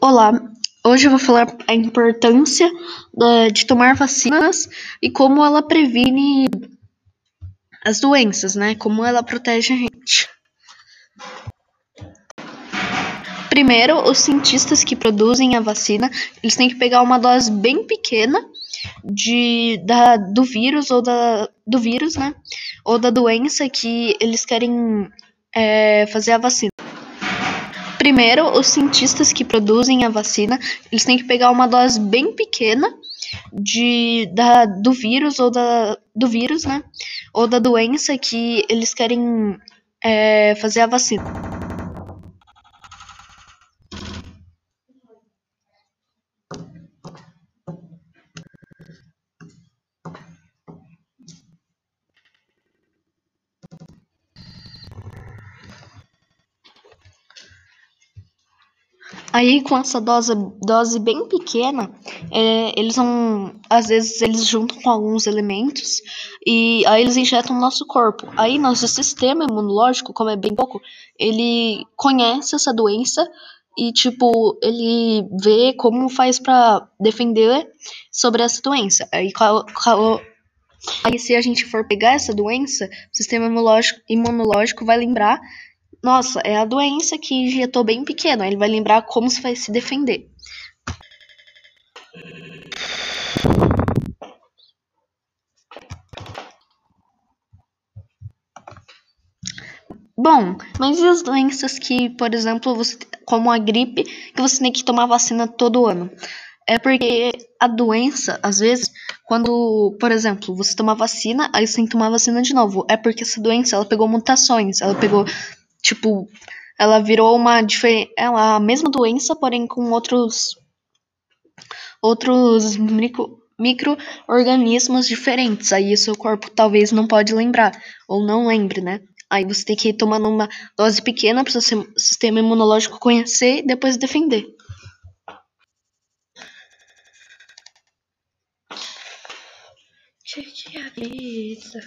Olá, hoje eu vou falar a importância de tomar vacinas e como ela previne as doenças, né? Como ela protege a gente. Primeiro, os cientistas que produzem a vacina, eles têm que pegar uma dose bem pequena de, da, do vírus ou da, do vírus, né? Ou da doença que eles querem é, fazer a vacina. Primeiro, os cientistas que produzem a vacina, eles têm que pegar uma dose bem pequena de, da, do vírus ou da, do vírus, né? Ou da doença que eles querem é, fazer a vacina. Aí com essa dose, dose bem pequena, é, eles vão. Às vezes eles juntam com alguns elementos e aí eles injetam no nosso corpo. Aí nosso sistema imunológico, como é bem pouco, ele conhece essa doença e tipo, ele vê como faz para defender sobre essa doença. Aí, qual, qual, aí se a gente for pegar essa doença, o sistema imunológico, imunológico vai lembrar nossa, é a doença que injetou bem pequeno. Ele vai lembrar como se vai se defender. Bom, mas e as doenças que, por exemplo, você, como a gripe, que você tem que tomar vacina todo ano? É porque a doença, às vezes, quando, por exemplo, você toma vacina, aí você tem que tomar vacina de novo. É porque essa doença, ela pegou mutações, ela pegou Tipo, ela virou uma diferente. Ela a mesma doença, porém com outros. Outros micro, micro-organismos diferentes. Aí seu corpo talvez não pode lembrar. Ou não lembre, né? Aí você tem que tomando uma dose pequena para o seu sistema imunológico conhecer e depois defender. Cheia vida.